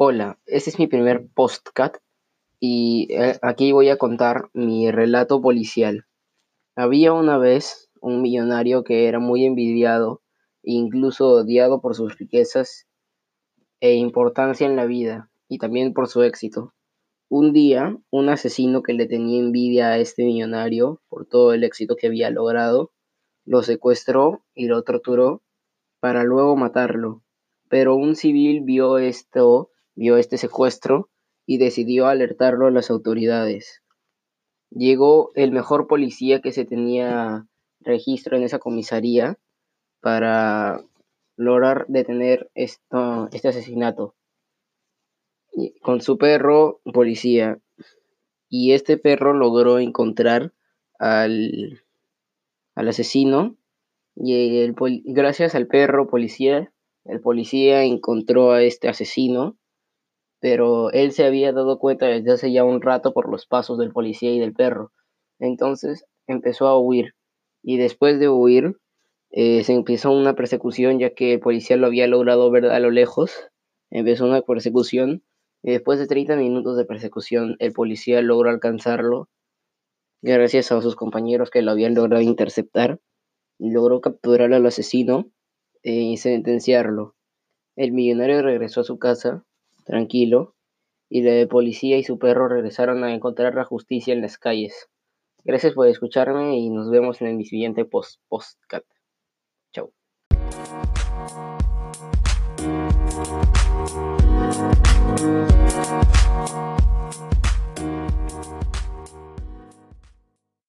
Hola, este es mi primer postcat y eh, aquí voy a contar mi relato policial. Había una vez un millonario que era muy envidiado e incluso odiado por sus riquezas e importancia en la vida y también por su éxito. Un día, un asesino que le tenía envidia a este millonario por todo el éxito que había logrado, lo secuestró y lo torturó para luego matarlo. Pero un civil vio esto vio este secuestro y decidió alertarlo a las autoridades. Llegó el mejor policía que se tenía registro en esa comisaría para lograr detener esto, este asesinato. Con su perro policía. Y este perro logró encontrar al, al asesino. Y el, gracias al perro policía el policía encontró a este asesino pero él se había dado cuenta desde hace ya un rato por los pasos del policía y del perro. Entonces empezó a huir y después de huir eh, se empezó una persecución ya que el policía lo había logrado ver a lo lejos. Empezó una persecución y después de 30 minutos de persecución el policía logró alcanzarlo gracias a sus compañeros que lo habían logrado interceptar. Logró capturar al asesino eh, y sentenciarlo. El millonario regresó a su casa tranquilo, y la policía y su perro regresaron a encontrar la justicia en las calles. Gracias por escucharme y nos vemos en el siguiente post postcat. Chao.